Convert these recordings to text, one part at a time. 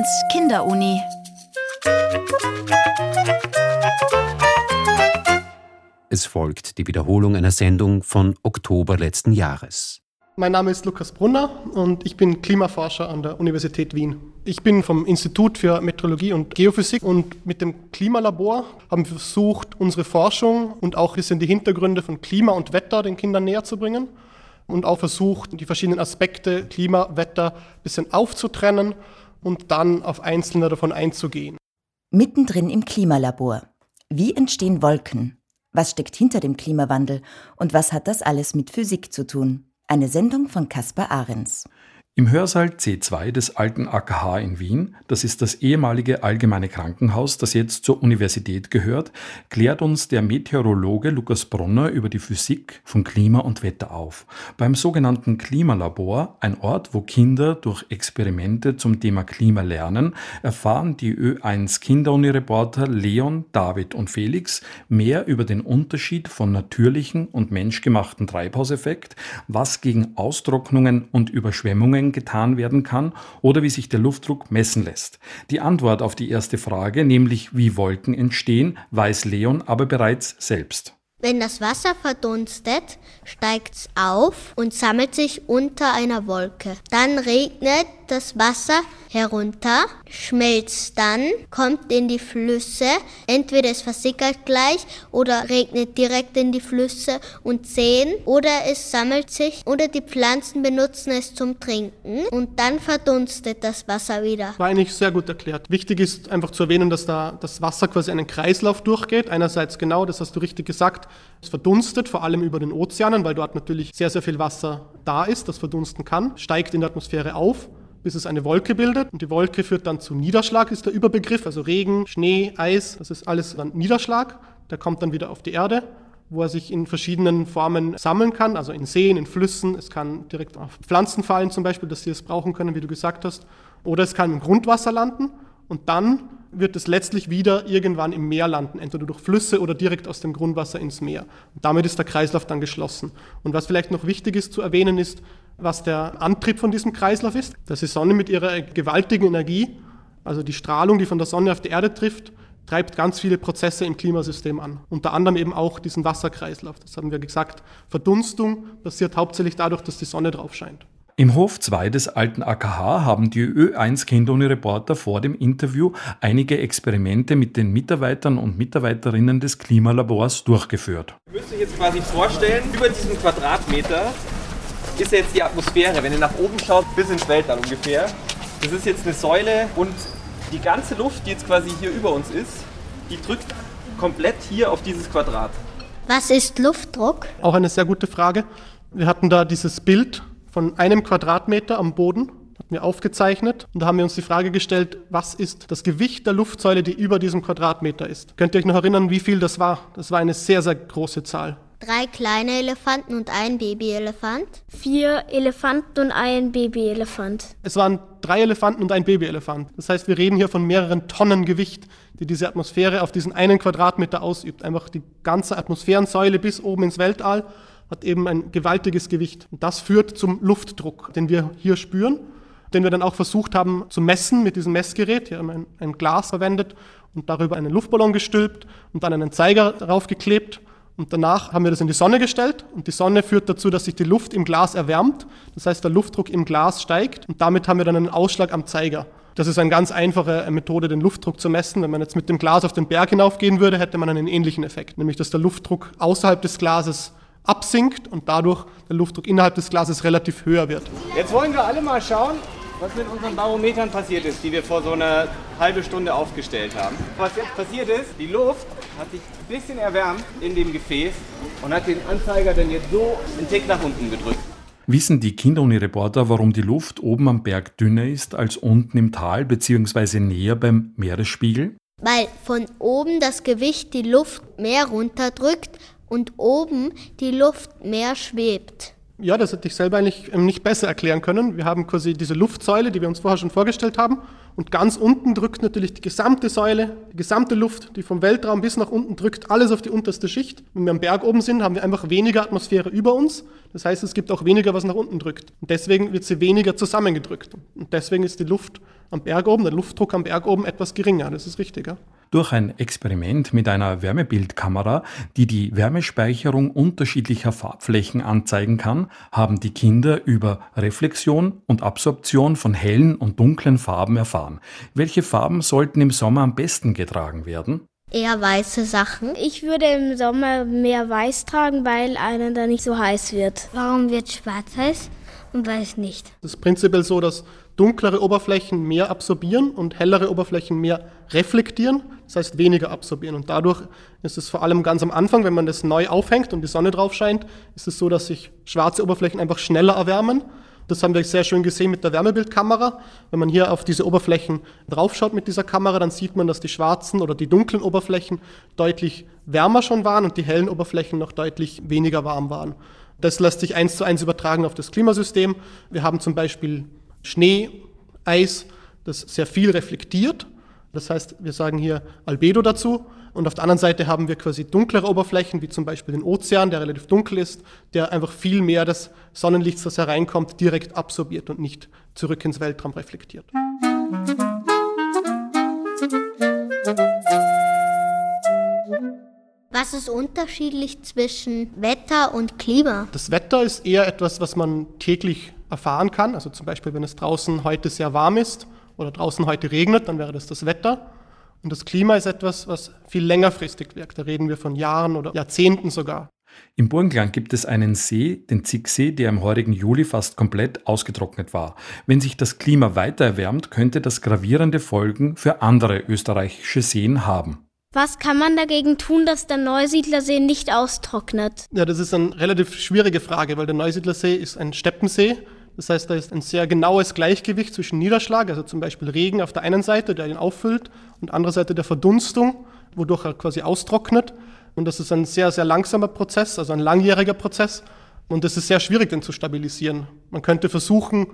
Ahrens Kinderuni. Es folgt die Wiederholung einer Sendung von Oktober letzten Jahres. Mein Name ist Lukas Brunner und ich bin Klimaforscher an der Universität Wien. Ich bin vom Institut für Meteorologie und Geophysik und mit dem Klimalabor haben wir versucht, unsere Forschung und auch ein bisschen die Hintergründe von Klima und Wetter den Kindern näher zu bringen und auch versucht, die verschiedenen Aspekte Klima, Wetter ein bisschen aufzutrennen und dann auf einzelne davon einzugehen. Mittendrin im Klimalabor. Wie entstehen Wolken? Was steckt hinter dem Klimawandel und was hat das alles mit Physik zu tun? Eine Sendung von Caspar Ahrens. Im Hörsaal C2 des alten AKH in Wien, das ist das ehemalige allgemeine Krankenhaus, das jetzt zur Universität gehört, klärt uns der Meteorologe Lukas Bronner über die Physik von Klima und Wetter auf. Beim sogenannten Klimalabor, ein Ort, wo Kinder durch Experimente zum Thema Klima lernen, erfahren die Ö1 Kinderuni-Reporter Leon, David und Felix mehr über den Unterschied von natürlichen und menschgemachten Treibhauseffekt, was gegen Austrocknungen und Überschwemmungen Getan werden kann oder wie sich der Luftdruck messen lässt. Die Antwort auf die erste Frage, nämlich wie Wolken entstehen, weiß Leon aber bereits selbst. Wenn das Wasser verdunstet, steigt's auf und sammelt sich unter einer Wolke. Dann regnet das Wasser herunter, schmelzt dann, kommt in die Flüsse. Entweder es versickert gleich oder regnet direkt in die Flüsse und Seen oder es sammelt sich oder die Pflanzen benutzen es zum Trinken und dann verdunstet das Wasser wieder. War eigentlich sehr gut erklärt. Wichtig ist einfach zu erwähnen, dass da das Wasser quasi einen Kreislauf durchgeht. Einerseits genau, das hast du richtig gesagt, es verdunstet, vor allem über den Ozeanen, weil dort natürlich sehr, sehr viel Wasser da ist, das verdunsten kann, steigt in der Atmosphäre auf bis es eine Wolke bildet. Und die Wolke führt dann zu Niederschlag, ist der Überbegriff, also Regen, Schnee, Eis, das ist alles dann Niederschlag. Der kommt dann wieder auf die Erde, wo er sich in verschiedenen Formen sammeln kann, also in Seen, in Flüssen. Es kann direkt auf Pflanzen fallen zum Beispiel, dass sie es brauchen können, wie du gesagt hast. Oder es kann im Grundwasser landen und dann wird es letztlich wieder irgendwann im Meer landen, entweder durch Flüsse oder direkt aus dem Grundwasser ins Meer. Und damit ist der Kreislauf dann geschlossen. Und was vielleicht noch wichtig ist zu erwähnen, ist, was der Antrieb von diesem Kreislauf ist. Das ist Sonne mit ihrer gewaltigen Energie, also die Strahlung, die von der Sonne auf die Erde trifft, treibt ganz viele Prozesse im Klimasystem an. Unter anderem eben auch diesen Wasserkreislauf. Das haben wir gesagt. Verdunstung passiert hauptsächlich dadurch, dass die Sonne drauf scheint. Im Hof 2 des alten AKH haben die Ö1 Kindoni-Reporter vor dem Interview einige Experimente mit den Mitarbeitern und Mitarbeiterinnen des Klimalabors durchgeführt. Ihr müsst euch jetzt quasi vorstellen, über diesem Quadratmeter ist jetzt die Atmosphäre, wenn ihr nach oben schaut, bis ins Weltall ungefähr. Das ist jetzt eine Säule und die ganze Luft, die jetzt quasi hier über uns ist, die drückt komplett hier auf dieses Quadrat. Was ist Luftdruck? Auch eine sehr gute Frage. Wir hatten da dieses Bild von einem Quadratmeter am Boden, hatten wir aufgezeichnet und da haben wir uns die Frage gestellt, was ist das Gewicht der Luftsäule, die über diesem Quadratmeter ist? Könnt ihr euch noch erinnern, wie viel das war? Das war eine sehr, sehr große Zahl. Drei kleine Elefanten und ein Babyelefant. Vier Elefanten und ein Babyelefant. Es waren drei Elefanten und ein Babyelefant. Das heißt, wir reden hier von mehreren Tonnen Gewicht, die diese Atmosphäre auf diesen einen Quadratmeter ausübt. Einfach die ganze Atmosphärensäule bis oben ins Weltall hat eben ein gewaltiges Gewicht. Und das führt zum Luftdruck, den wir hier spüren, den wir dann auch versucht haben zu messen mit diesem Messgerät. Hier haben wir ein, ein Glas verwendet und darüber einen Luftballon gestülpt und dann einen Zeiger draufgeklebt und danach haben wir das in die Sonne gestellt und die Sonne führt dazu, dass sich die Luft im Glas erwärmt. Das heißt, der Luftdruck im Glas steigt und damit haben wir dann einen Ausschlag am Zeiger. Das ist eine ganz einfache Methode, den Luftdruck zu messen. Wenn man jetzt mit dem Glas auf den Berg hinaufgehen würde, hätte man einen ähnlichen Effekt, nämlich dass der Luftdruck außerhalb des Glases absinkt und dadurch der Luftdruck innerhalb des Glases relativ höher wird. Jetzt wollen wir alle mal schauen, was mit unseren Barometern passiert ist, die wir vor so einer halben Stunde aufgestellt haben. Was jetzt passiert ist, die Luft hat sich ein bisschen erwärmt in dem Gefäß und hat den Anzeiger dann jetzt so einen Tick nach unten gedrückt. Wissen die Kinderuni-Reporter, warum die Luft oben am Berg dünner ist als unten im Tal bzw. näher beim Meeresspiegel? Weil von oben das Gewicht die Luft mehr runterdrückt und oben die Luft mehr schwebt. Ja, das hätte ich selber eigentlich ähm, nicht besser erklären können. Wir haben quasi diese Luftsäule, die wir uns vorher schon vorgestellt haben, Und ganz unten drückt natürlich die gesamte Säule, die gesamte Luft, die vom Weltraum bis nach unten drückt, alles auf die unterste Schicht. Wenn wir am Berg oben sind, haben wir einfach weniger Atmosphäre über uns. Das heißt, es gibt auch weniger, was nach unten drückt. Und deswegen wird sie weniger zusammengedrückt. Und deswegen ist die Luft am Berg oben, der Luftdruck am Berg oben etwas geringer. Das ist richtig. Ja? Durch ein Experiment mit einer Wärmebildkamera, die die Wärmespeicherung unterschiedlicher Farbflächen anzeigen kann, haben die Kinder über Reflexion und Absorption von hellen und dunklen Farben erfahren. Welche Farben sollten im Sommer am besten getragen werden? Eher weiße Sachen. Ich würde im Sommer mehr weiß tragen, weil einem da nicht so heiß wird. Warum wird schwarz heiß und weiß nicht? Das ist prinzipiell so, dass dunklere Oberflächen mehr absorbieren und hellere Oberflächen mehr reflektieren, das heißt weniger absorbieren. Und dadurch ist es vor allem ganz am Anfang, wenn man das neu aufhängt und die Sonne drauf scheint, ist es so, dass sich schwarze Oberflächen einfach schneller erwärmen. Das haben wir sehr schön gesehen mit der Wärmebildkamera. Wenn man hier auf diese Oberflächen draufschaut mit dieser Kamera, dann sieht man, dass die schwarzen oder die dunklen Oberflächen deutlich wärmer schon waren und die hellen Oberflächen noch deutlich weniger warm waren. Das lässt sich eins zu eins übertragen auf das Klimasystem. Wir haben zum Beispiel Schnee, Eis, das sehr viel reflektiert. Das heißt, wir sagen hier Albedo dazu. Und auf der anderen Seite haben wir quasi dunklere Oberflächen, wie zum Beispiel den Ozean, der relativ dunkel ist, der einfach viel mehr des Sonnenlichts, das hereinkommt, direkt absorbiert und nicht zurück ins Weltraum reflektiert. Was ist unterschiedlich zwischen Wetter und Klima? Das Wetter ist eher etwas, was man täglich erfahren kann. Also zum Beispiel, wenn es draußen heute sehr warm ist oder draußen heute regnet, dann wäre das das Wetter. Und das Klima ist etwas, was viel längerfristig wirkt. Da reden wir von Jahren oder Jahrzehnten sogar. Im Burgenland gibt es einen See, den Zicksee, der im heurigen Juli fast komplett ausgetrocknet war. Wenn sich das Klima weiter erwärmt, könnte das gravierende Folgen für andere österreichische Seen haben. Was kann man dagegen tun, dass der Neusiedlersee nicht austrocknet? Ja, das ist eine relativ schwierige Frage, weil der Neusiedlersee ist ein Steppensee das heißt, da ist ein sehr genaues Gleichgewicht zwischen Niederschlag, also zum Beispiel Regen auf der einen Seite, der ihn auffüllt, und anderer Seite der Verdunstung, wodurch er quasi austrocknet. Und das ist ein sehr, sehr langsamer Prozess, also ein langjähriger Prozess. Und es ist sehr schwierig, den zu stabilisieren. Man könnte versuchen,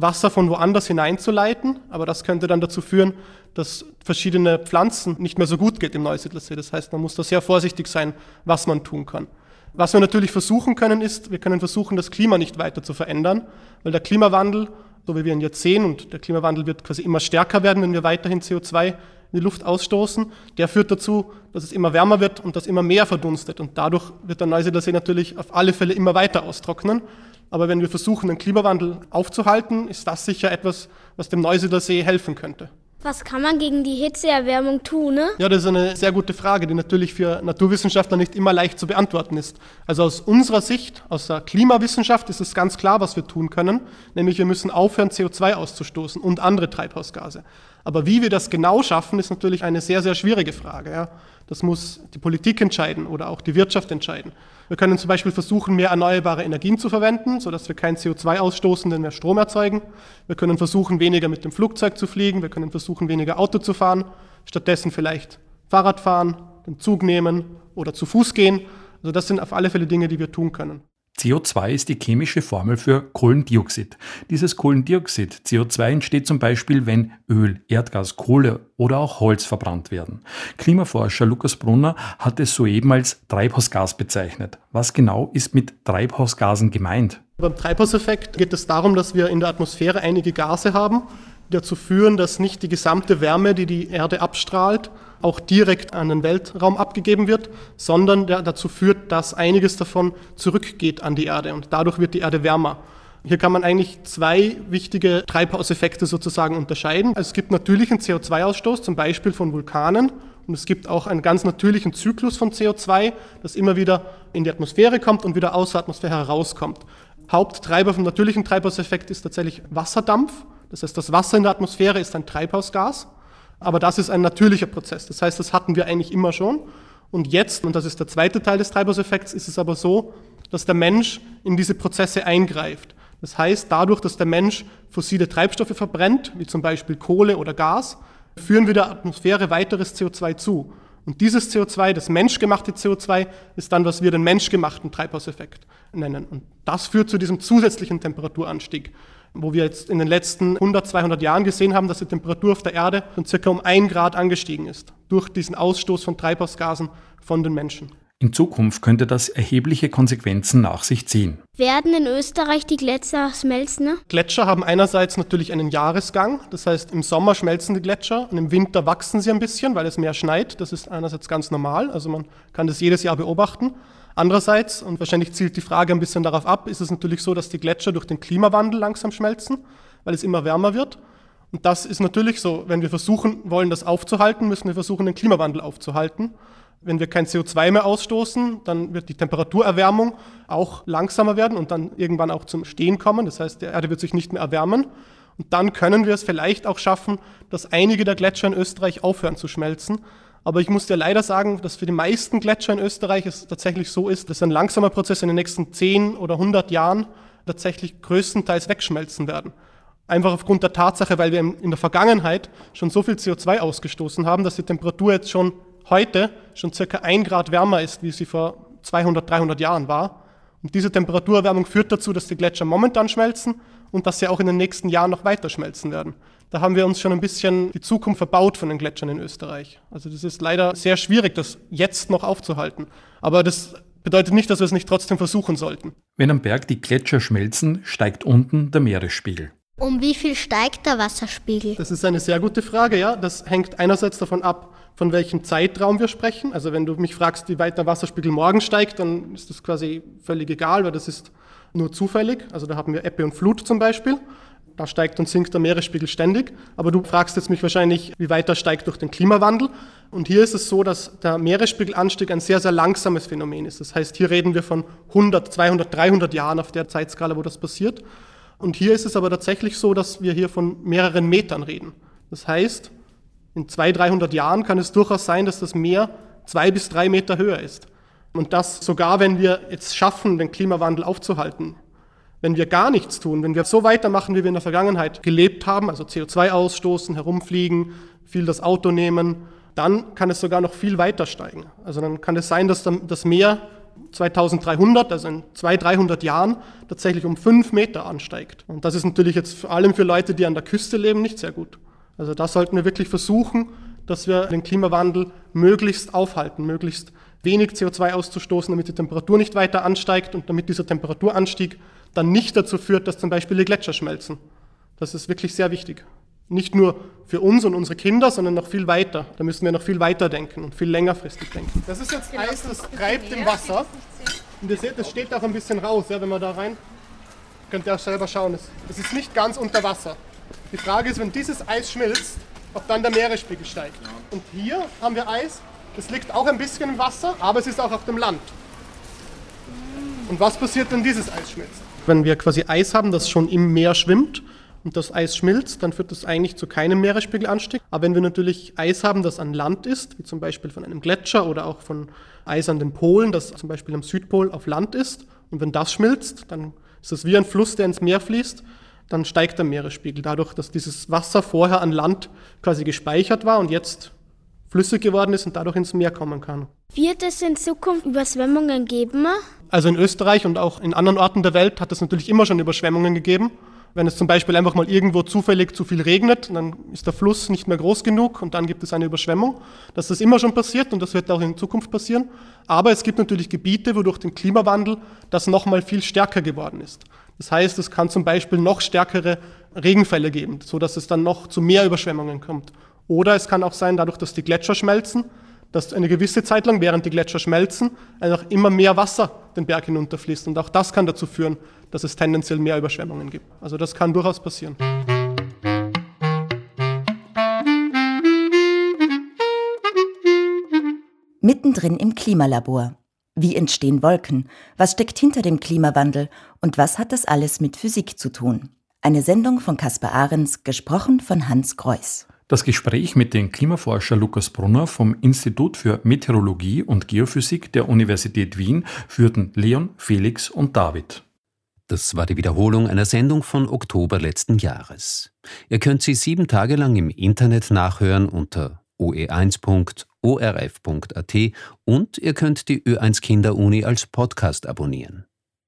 Wasser von woanders hineinzuleiten, aber das könnte dann dazu führen, dass verschiedene Pflanzen nicht mehr so gut geht im Neusiedlersee. Das heißt, man muss da sehr vorsichtig sein, was man tun kann. Was wir natürlich versuchen können, ist, wir können versuchen, das Klima nicht weiter zu verändern, weil der Klimawandel, so wie wir ihn jetzt sehen, und der Klimawandel wird quasi immer stärker werden, wenn wir weiterhin CO2 in die Luft ausstoßen, der führt dazu, dass es immer wärmer wird und dass immer mehr verdunstet. Und dadurch wird der Neusiedlersee natürlich auf alle Fälle immer weiter austrocknen. Aber wenn wir versuchen, den Klimawandel aufzuhalten, ist das sicher etwas, was dem Neusiedlersee helfen könnte. Was kann man gegen die Hitzeerwärmung tun? Ne? Ja, das ist eine sehr gute Frage, die natürlich für Naturwissenschaftler nicht immer leicht zu beantworten ist. Also aus unserer Sicht, aus der Klimawissenschaft ist es ganz klar, was wir tun können, nämlich wir müssen aufhören, CO2 auszustoßen und andere Treibhausgase. Aber wie wir das genau schaffen, ist natürlich eine sehr, sehr schwierige Frage. Ja. Das muss die Politik entscheiden oder auch die Wirtschaft entscheiden. Wir können zum Beispiel versuchen, mehr erneuerbare Energien zu verwenden, sodass wir kein CO2 ausstoßen, denn mehr Strom erzeugen. Wir können versuchen, weniger mit dem Flugzeug zu fliegen. Wir können versuchen, weniger Auto zu fahren. Stattdessen vielleicht Fahrrad fahren, den Zug nehmen oder zu Fuß gehen. Also das sind auf alle Fälle Dinge, die wir tun können. CO2 ist die chemische Formel für Kohlendioxid. Dieses Kohlendioxid, CO2, entsteht zum Beispiel, wenn Öl, Erdgas, Kohle oder auch Holz verbrannt werden. Klimaforscher Lukas Brunner hat es soeben als Treibhausgas bezeichnet. Was genau ist mit Treibhausgasen gemeint? Beim Treibhauseffekt geht es darum, dass wir in der Atmosphäre einige Gase haben, dazu führen, dass nicht die gesamte Wärme, die die Erde abstrahlt, auch direkt an den Weltraum abgegeben wird, sondern der dazu führt, dass einiges davon zurückgeht an die Erde und dadurch wird die Erde wärmer. Hier kann man eigentlich zwei wichtige Treibhauseffekte sozusagen unterscheiden. Es gibt natürlichen CO2-Ausstoß, zum Beispiel von Vulkanen, und es gibt auch einen ganz natürlichen Zyklus von CO2, das immer wieder in die Atmosphäre kommt und wieder aus der Atmosphäre herauskommt. Haupttreiber vom natürlichen Treibhauseffekt ist tatsächlich Wasserdampf. Das heißt, das Wasser in der Atmosphäre ist ein Treibhausgas. Aber das ist ein natürlicher Prozess. Das heißt, das hatten wir eigentlich immer schon. Und jetzt, und das ist der zweite Teil des Treibhauseffekts, ist es aber so, dass der Mensch in diese Prozesse eingreift. Das heißt, dadurch, dass der Mensch fossile Treibstoffe verbrennt, wie zum Beispiel Kohle oder Gas, führen wir der Atmosphäre weiteres CO2 zu. Und dieses CO2, das menschgemachte CO2, ist dann, was wir den menschgemachten Treibhauseffekt nennen. Und das führt zu diesem zusätzlichen Temperaturanstieg. Wo wir jetzt in den letzten 100, 200 Jahren gesehen haben, dass die Temperatur auf der Erde von circa um ein Grad angestiegen ist durch diesen Ausstoß von Treibhausgasen von den Menschen. In Zukunft könnte das erhebliche Konsequenzen nach sich ziehen. Werden in Österreich die Gletscher schmelzen? Gletscher haben einerseits natürlich einen Jahresgang, das heißt im Sommer schmelzen die Gletscher und im Winter wachsen sie ein bisschen, weil es mehr schneit. Das ist einerseits ganz normal, also man kann das jedes Jahr beobachten. Andererseits, und wahrscheinlich zielt die Frage ein bisschen darauf ab, ist es natürlich so, dass die Gletscher durch den Klimawandel langsam schmelzen, weil es immer wärmer wird. Und das ist natürlich so, wenn wir versuchen wollen, das aufzuhalten, müssen wir versuchen, den Klimawandel aufzuhalten. Wenn wir kein CO2 mehr ausstoßen, dann wird die Temperaturerwärmung auch langsamer werden und dann irgendwann auch zum Stehen kommen. Das heißt, die Erde wird sich nicht mehr erwärmen. Und dann können wir es vielleicht auch schaffen, dass einige der Gletscher in Österreich aufhören zu schmelzen. Aber ich muss dir leider sagen, dass für die meisten Gletscher in Österreich es tatsächlich so ist, dass ein langsamer Prozess in den nächsten 10 oder 100 Jahren tatsächlich größtenteils wegschmelzen werden. Einfach aufgrund der Tatsache, weil wir in der Vergangenheit schon so viel CO2 ausgestoßen haben, dass die Temperatur jetzt schon heute schon circa ein Grad wärmer ist, wie sie vor 200, 300 Jahren war. Und diese Temperaturerwärmung führt dazu, dass die Gletscher momentan schmelzen und dass sie auch in den nächsten Jahren noch weiter schmelzen werden. Da haben wir uns schon ein bisschen die Zukunft verbaut von den Gletschern in Österreich. Also das ist leider sehr schwierig, das jetzt noch aufzuhalten. Aber das bedeutet nicht, dass wir es nicht trotzdem versuchen sollten. Wenn am Berg die Gletscher schmelzen, steigt unten der Meeresspiegel. Um wie viel steigt der Wasserspiegel? Das ist eine sehr gute Frage, ja. Das hängt einerseits davon ab, von welchem Zeitraum wir sprechen. Also wenn du mich fragst, wie weit der Wasserspiegel morgen steigt, dann ist das quasi völlig egal, weil das ist nur zufällig. Also da haben wir Ebbe und Flut zum Beispiel. Da steigt und sinkt der Meeresspiegel ständig. Aber du fragst jetzt mich wahrscheinlich, wie weit er steigt durch den Klimawandel. Und hier ist es so, dass der Meeresspiegelanstieg ein sehr, sehr langsames Phänomen ist. Das heißt, hier reden wir von 100, 200, 300 Jahren auf der Zeitskala, wo das passiert. Und hier ist es aber tatsächlich so, dass wir hier von mehreren Metern reden. Das heißt, in 200, 300 Jahren kann es durchaus sein, dass das Meer zwei bis drei Meter höher ist. Und das sogar, wenn wir jetzt schaffen, den Klimawandel aufzuhalten. Wenn wir gar nichts tun, wenn wir so weitermachen, wie wir in der Vergangenheit gelebt haben, also CO2 ausstoßen, herumfliegen, viel das Auto nehmen, dann kann es sogar noch viel weiter steigen. Also dann kann es sein, dass das Meer 2300, also in 200, 300 Jahren, tatsächlich um fünf Meter ansteigt. Und das ist natürlich jetzt vor allem für Leute, die an der Küste leben, nicht sehr gut. Also da sollten wir wirklich versuchen, dass wir den Klimawandel möglichst aufhalten, möglichst wenig CO2 auszustoßen, damit die Temperatur nicht weiter ansteigt und damit dieser Temperaturanstieg dann nicht dazu führt, dass zum Beispiel die Gletscher schmelzen. Das ist wirklich sehr wichtig. Nicht nur für uns und unsere Kinder, sondern noch viel weiter. Da müssen wir noch viel weiter denken und viel längerfristig denken. Das ist jetzt Eis, das treibt im Wasser. Und ihr seht, es steht auch ein bisschen raus, ja, wenn man da rein. Könnt ihr auch selber schauen. Es ist nicht ganz unter Wasser. Die Frage ist, wenn dieses Eis schmilzt, ob dann der Meeresspiegel steigt. Und hier haben wir Eis, das liegt auch ein bisschen im Wasser, aber es ist auch auf dem Land. Und was passiert, wenn dieses Eis schmilzt? Wenn wir quasi Eis haben, das schon im Meer schwimmt und das Eis schmilzt, dann führt das eigentlich zu keinem Meeresspiegelanstieg. Aber wenn wir natürlich Eis haben, das an Land ist, wie zum Beispiel von einem Gletscher oder auch von Eis an den Polen, das zum Beispiel am Südpol auf Land ist, und wenn das schmilzt, dann ist das wie ein Fluss, der ins Meer fließt dann steigt der Meeresspiegel. Dadurch, dass dieses Wasser vorher an Land quasi gespeichert war und jetzt flüssig geworden ist und dadurch ins Meer kommen kann. Wird es in Zukunft Überschwemmungen geben? Also in Österreich und auch in anderen Orten der Welt hat es natürlich immer schon Überschwemmungen gegeben. Wenn es zum Beispiel einfach mal irgendwo zufällig zu viel regnet, dann ist der Fluss nicht mehr groß genug und dann gibt es eine Überschwemmung. Das ist immer schon passiert und das wird auch in Zukunft passieren. Aber es gibt natürlich Gebiete, wo durch den Klimawandel das nochmal viel stärker geworden ist. Das heißt, es kann zum Beispiel noch stärkere Regenfälle geben, sodass es dann noch zu mehr Überschwemmungen kommt. Oder es kann auch sein, dadurch, dass die Gletscher schmelzen, dass eine gewisse Zeit lang, während die Gletscher schmelzen, einfach immer mehr Wasser den Berg hinunterfließt. Und auch das kann dazu führen, dass es tendenziell mehr Überschwemmungen gibt. Also das kann durchaus passieren. Mittendrin im Klimalabor. Wie entstehen Wolken? Was steckt hinter dem Klimawandel? Und was hat das alles mit Physik zu tun? Eine Sendung von Caspar Ahrens, gesprochen von Hans Greuß. Das Gespräch mit dem Klimaforscher Lukas Brunner vom Institut für Meteorologie und Geophysik der Universität Wien führten Leon, Felix und David. Das war die Wiederholung einer Sendung von Oktober letzten Jahres. Ihr könnt sie sieben Tage lang im Internet nachhören unter oe1.orf.at und ihr könnt die Ö1 Kinderuni als Podcast abonnieren.